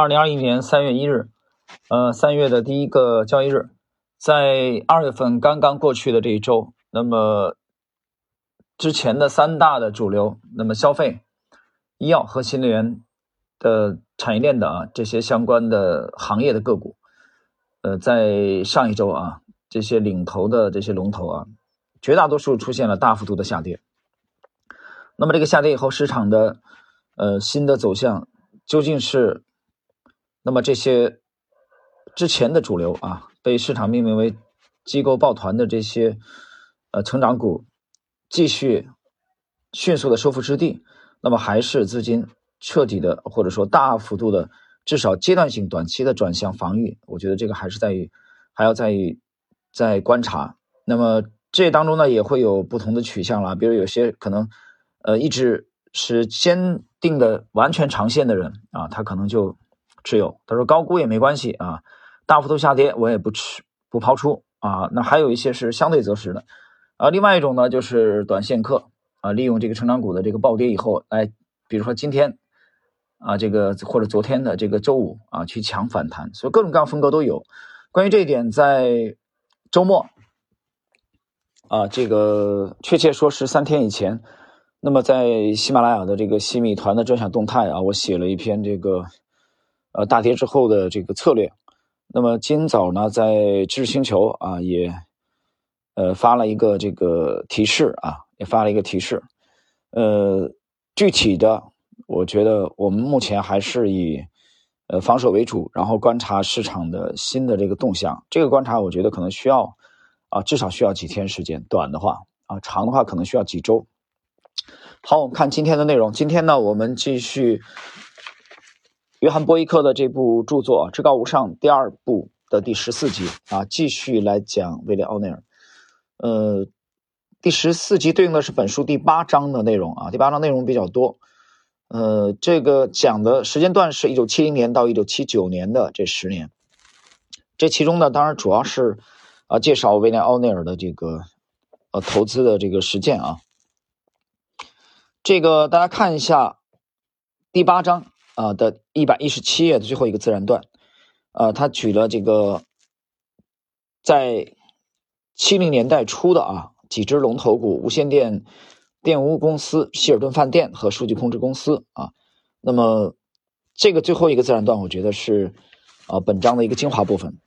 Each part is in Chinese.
二零二一年三月一日，呃，三月的第一个交易日，在二月份刚刚过去的这一周，那么之前的三大的主流，那么消费、医药和新能源的产业链的啊这些相关的行业的个股，呃，在上一周啊，这些领头的这些龙头啊，绝大多数出现了大幅度的下跌。那么这个下跌以后，市场的呃新的走向究竟是？那么这些之前的主流啊，被市场命名为机构抱团的这些呃成长股，继续迅速的收复失地，那么还是资金彻底的或者说大幅度的，至少阶段性短期的转向防御，我觉得这个还是在于还要在于在观察。那么这当中呢，也会有不同的取向了，比如有些可能呃一直是坚定的完全长线的人啊，他可能就。持有，他说高估也没关系啊，大幅度下跌我也不吃不抛出啊。那还有一些是相对择时的啊。另外一种呢，就是短线客啊，利用这个成长股的这个暴跌以后，来，比如说今天啊，这个或者昨天的这个周五啊，去抢反弹，所以各种各样风格都有。关于这一点，在周末啊，这个确切说是三天以前，那么在喜马拉雅的这个西米团的专享动态啊，我写了一篇这个。呃，大跌之后的这个策略。那么今早呢，在知识星球啊，也呃发了一个这个提示啊，也发了一个提示。呃，具体的，我觉得我们目前还是以呃防守为主，然后观察市场的新的这个动向。这个观察，我觉得可能需要啊，至少需要几天时间。短的话啊，长的话可能需要几周。好，我们看今天的内容。今天呢，我们继续。约翰·波伊克的这部著作《至高无上》第二部的第十四集啊，继续来讲威廉·奥内尔。呃，第十四集对应的是本书第八章的内容啊，第八章内容比较多。呃，这个讲的时间段是一九七零年到一九七九年的这十年。这其中呢，当然主要是啊，介绍威廉·奥内尔的这个呃投资的这个实践啊。这个大家看一下第八章。啊的一百一十七页的最后一个自然段，呃，他举了这个在七零年代初的啊几只龙头股：无线电电屋公司、希尔顿饭店和数据控制公司啊。那么这个最后一个自然段，我觉得是啊本章的一个精华部分。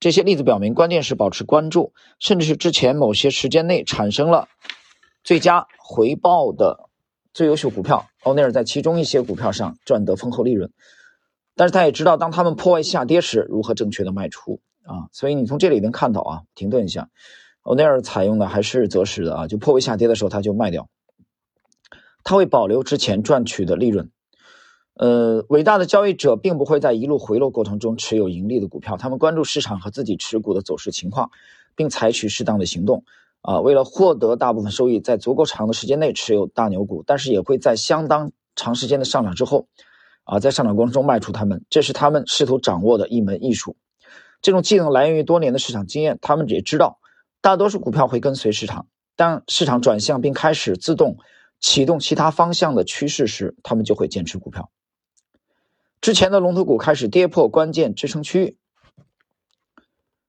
这些例子表明，关键是保持关注，甚至是之前某些时间内产生了最佳回报的。最优秀股票，欧内尔在其中一些股票上赚得丰厚利润，但是他也知道当他们破位下跌时如何正确的卖出啊，所以你从这里能看到啊，停顿一下，欧内尔采用的还是择时的啊，就破位下跌的时候他就卖掉，他会保留之前赚取的利润。呃，伟大的交易者并不会在一路回落过程中持有盈利的股票，他们关注市场和自己持股的走势情况，并采取适当的行动。啊，为了获得大部分收益，在足够长的时间内持有大牛股，但是也会在相当长时间的上涨之后，啊，在上涨过程中卖出它们，这是他们试图掌握的一门艺术。这种技能来源于多年的市场经验，他们也知道，大多数股票会跟随市场，当市场转向并开始自动启动其他方向的趋势时，他们就会减持股票。之前的龙头股开始跌破关键支撑区域，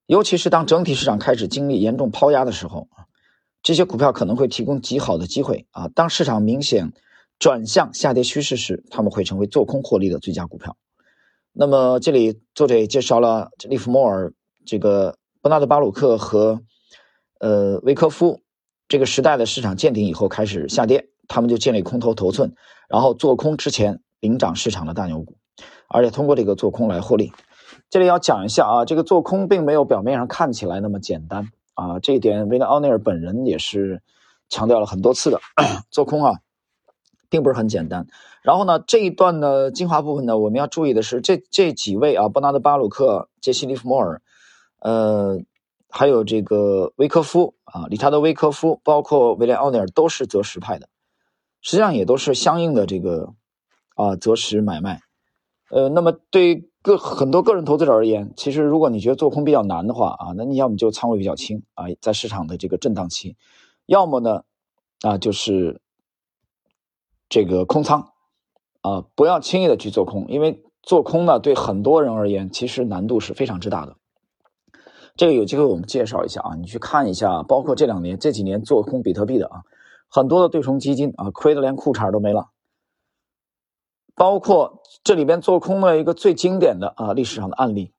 尤其是当整体市场开始经历严重抛压的时候。这些股票可能会提供极好的机会啊！当市场明显转向下跌趋势时，他们会成为做空获利的最佳股票。那么，这里作者也介绍了利弗莫尔、这个伯纳德·巴鲁克和呃维科夫这个时代的市场见顶以后开始下跌，他们就建立空头头寸，然后做空之前领涨市场的大牛股，而且通过这个做空来获利。这里要讲一下啊，这个做空并没有表面上看起来那么简单。啊，这一点，威廉·奥内尔本人也是强调了很多次的。做空啊，并不是很简单。然后呢，这一段的精华部分呢，我们要注意的是，这这几位啊，伯纳德·巴鲁克、杰西·利弗莫尔，呃，还有这个威科夫啊，理查德·威科夫，包括威廉·奥内尔，都是择时派的，实际上也都是相应的这个啊择时买卖。呃，那么对。个很多个人投资者而言，其实如果你觉得做空比较难的话啊，那你要么就仓位比较轻啊，在市场的这个震荡期，要么呢啊就是这个空仓啊，不要轻易的去做空，因为做空呢，对很多人而言，其实难度是非常之大的。这个有机会我们介绍一下啊，你去看一下，包括这两年这几年做空比特币的啊，很多的对冲基金啊，亏得连裤衩都没了。包括这里边做空的一个最经典的啊历史上的案例，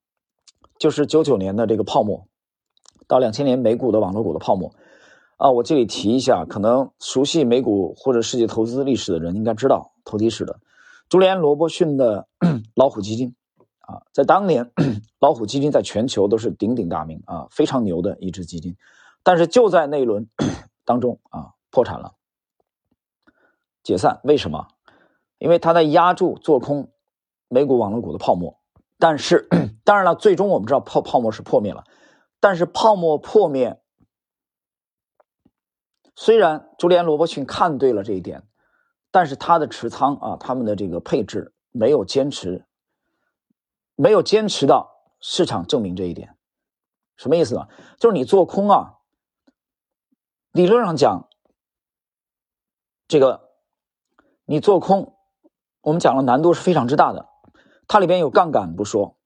就是九九年的这个泡沫，到两千年美股的网络股的泡沫。啊，我这里提一下，可能熟悉美股或者世界投资历史的人应该知道，投机史的，朱利安·罗伯逊的 老虎基金，啊，在当年，老虎基金在全球都是鼎鼎大名啊，非常牛的一支基金，但是就在那一轮 当中啊，破产了，解散。为什么？因为他在压住做空美股网络股的泡沫。但是，当然了，最终我们知道泡泡沫是破灭了，但是泡沫破灭。虽然朱利安·罗伯逊看对了这一点，但是他的持仓啊，他们的这个配置没有坚持，没有坚持到市场证明这一点，什么意思呢？就是你做空啊，理论上讲，这个你做空，我们讲了难度是非常之大的，它里边有杠杆不说，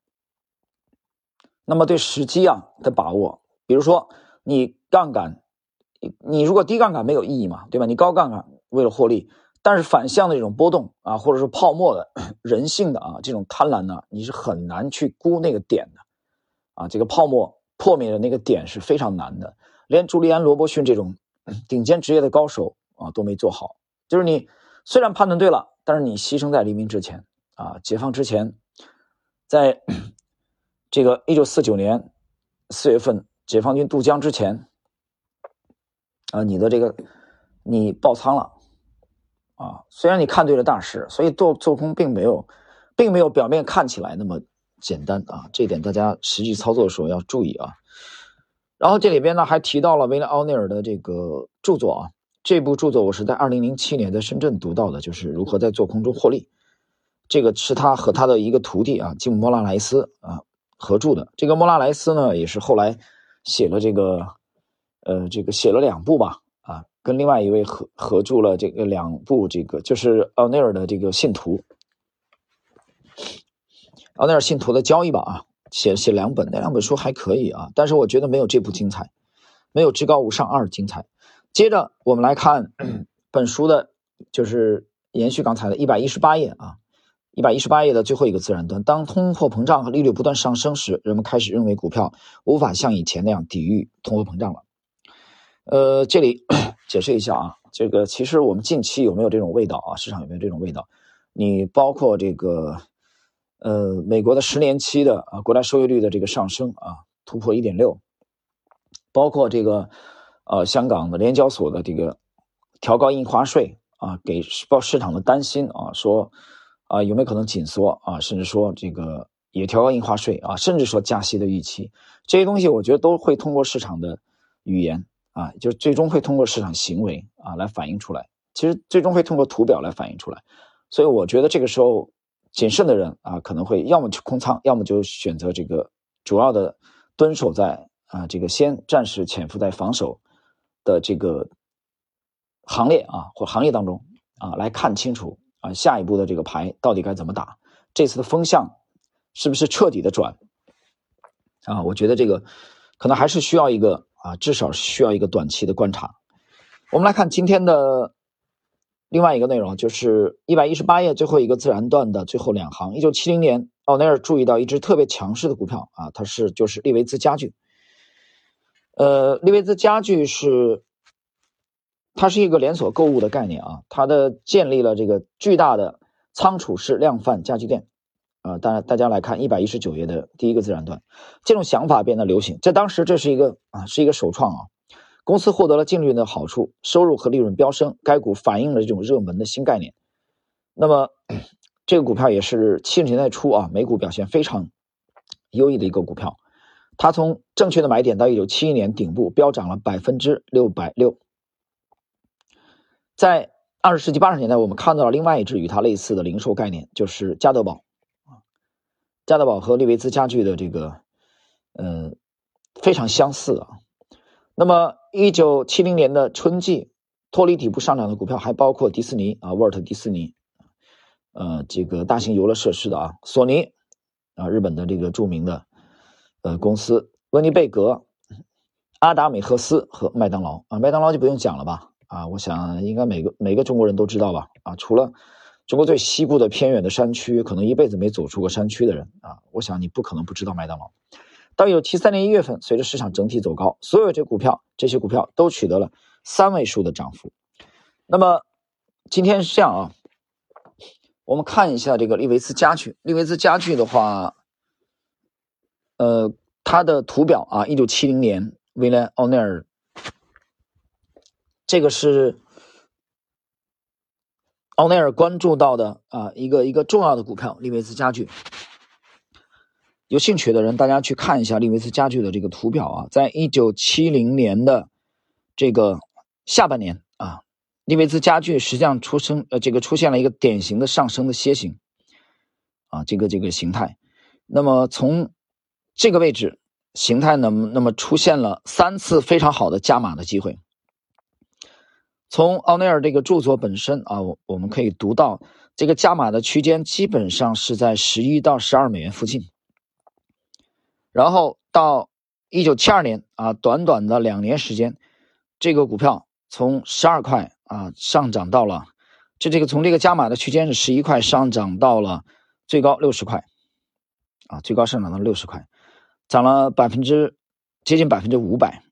那么对时机啊的把握，比如说你杠杆。你如果低杠杆没有意义嘛，对吧？你高杠杆为了获利，但是反向的这种波动啊，或者说泡沫的 人性的啊这种贪婪呢，你是很难去估那个点的，啊，这个泡沫破灭的那个点是非常难的，连朱利安·罗伯逊这种顶尖职业的高手啊都没做好。就是你虽然判断对了，但是你牺牲在黎明之前啊，解放之前，在 这个一九四九年四月份解放军渡江之前。啊，你的这个你爆仓了啊！虽然你看对了大势，所以做做空并没有，并没有表面看起来那么简单啊！这一点大家实际操作的时候要注意啊。然后这里边呢还提到了威廉奥尼尔的这个著作啊，这部著作我是在二零零七年在深圳读到的，就是如何在做空中获利。这个是他和他的一个徒弟啊，吉姆·莫拉莱斯啊合著的。这个莫拉莱斯呢，也是后来写了这个。呃，这个写了两部吧，啊，跟另外一位合合著了这个两部，这个就是奥内尔的这个信徒，奥内尔信徒的交易吧，啊，写写两本，那两本书还可以啊，但是我觉得没有这部精彩，没有至高无上二精彩。接着我们来看 本书的，就是延续刚才的一百一十八页啊，一百一十八页的最后一个自然段，当通货膨胀和利率不断上升时，人们开始认为股票无法像以前那样抵御通货膨胀了。呃，这里解释一下啊，这个其实我们近期有没有这种味道啊？市场有没有这种味道？你包括这个，呃，美国的十年期的啊国债收益率的这个上升啊，突破一点六，包括这个，呃，香港的联交所的这个调高印花税啊，给市报市场的担心啊，说啊有没有可能紧缩啊，甚至说这个也调高印花税啊，甚至说加息的预期，这些东西我觉得都会通过市场的语言。啊，就是最终会通过市场行为啊来反映出来，其实最终会通过图表来反映出来，所以我觉得这个时候谨慎的人啊可能会要么去空仓，要么就选择这个主要的蹲守在啊这个先暂时潜伏在防守的这个行列啊或行业当中啊来看清楚啊下一步的这个牌到底该怎么打，这次的风向是不是彻底的转啊？我觉得这个可能还是需要一个。啊，至少需要一个短期的观察。我们来看今天的另外一个内容，就是一百一十八页最后一个自然段的最后两行。一九七零年，奥内尔注意到一只特别强势的股票啊，它是就是利维兹家具。呃，利维兹家具是它是一个连锁购物的概念啊，它的建立了这个巨大的仓储式量贩家具店。啊，当然，大家来看一百一十九页的第一个自然段，这种想法变得流行。在当时，这是一个啊，是一个首创啊。公司获得了净利润的好处，收入和利润飙升。该股反映了这种热门的新概念。那么，这个股票也是七十年代初啊，美股表现非常优异的一个股票。它从正确的买点到一九七一年顶部飙涨了百分之六百六。在二十世纪八十年代，我们看到了另外一只与它类似的零售概念，就是加德堡。加德堡和利维兹家具的这个，嗯，非常相似啊。那么，一九七零年的春季脱离底部上涨的股票还包括迪士尼啊，沃尔特迪士尼。呃这个大型游乐设施的啊，索尼啊，日本的这个著名的呃公司，温尼贝格、阿达美赫斯和麦当劳啊，麦当劳就不用讲了吧啊，我想应该每个每个中国人都知道吧啊，除了中国最西部的偏远的山区，可能一辈子没走出过山区的人啊，我想你不可能不知道麦当劳。到一九七三年一月份，随着市场整体走高，所有这股票这些股票都取得了三位数的涨幅。那么今天是这样啊，我们看一下这个利维斯家具。利维斯家具的话，呃，它的图表啊，一九七零年，威廉奥内尔，这个是奥内尔关注到的啊一个一个重要的股票，利维斯家具。有兴趣的人，大家去看一下利维斯家具的这个图表啊，在一九七零年的这个下半年啊，利维斯家具实际上出生呃，这个出现了一个典型的上升的楔形啊，这个这个形态。那么从这个位置形态呢，那么出现了三次非常好的加码的机会。从奥内尔这个著作本身啊，我我们可以读到这个加码的区间基本上是在十一到十二美元附近。然后到一九七二年啊，短短的两年时间，这个股票从十二块啊上涨到了，就这个从这个加码的区间是十一块上涨到了最高六十块，啊，最高上涨到六十块，涨了百分之接近百分之五百，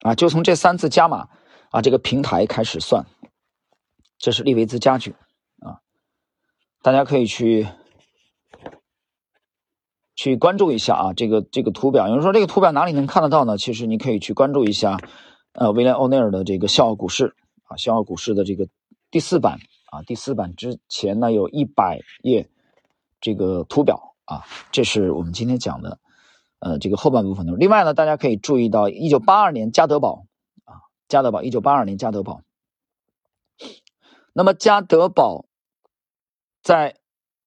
啊，就从这三次加码啊这个平台开始算，这是利维兹家具啊，大家可以去。去关注一下啊，这个这个图表。有人说这个图表哪里能看得到呢？其实你可以去关注一下，呃，威廉欧内尔的这个笑傲股市啊，笑傲股市的这个第四版啊，第四版之前呢有一百页这个图表啊，这是我们今天讲的呃这个后半部分的。另外呢，大家可以注意到一九八二年加德宝，加德宝一九八二年加德宝，那么加德宝在。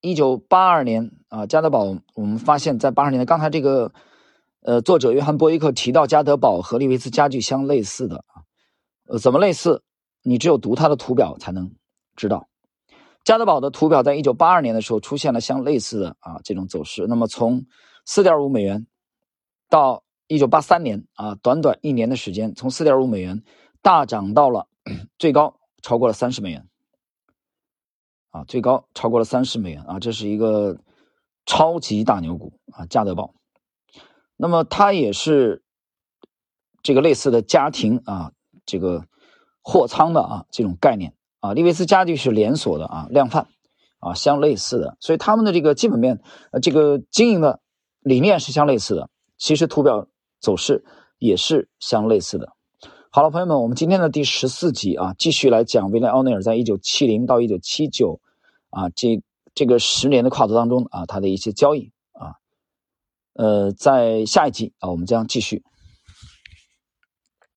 一九八二年啊，加德堡，我们发现，在八二年的刚才这个，呃，作者约翰波伊克提到加德堡和利维斯家具相类似的啊，呃，怎么类似？你只有读它的图表才能知道。加德堡的图表在一九八二年的时候出现了相类似的啊这种走势。那么从四点五美元到一九八三年啊，短短一年的时间，从四点五美元大涨到了最高超过了三十美元。啊，最高超过了三十美元啊，这是一个超级大牛股啊，加德宝。那么它也是这个类似的家庭啊，这个货仓的啊这种概念啊。利维斯家具是连锁的啊，量贩啊，相类似的，所以他们的这个基本面呃，这个经营的理念是相类似的。其实图表走势也是相类似的。好了，朋友们，我们今天的第十四集啊，继续来讲威廉奥内尔在一九七零到一九七九啊这这个十年的跨度当中啊，他的一些交易啊，呃，在下一集啊，我们将继续。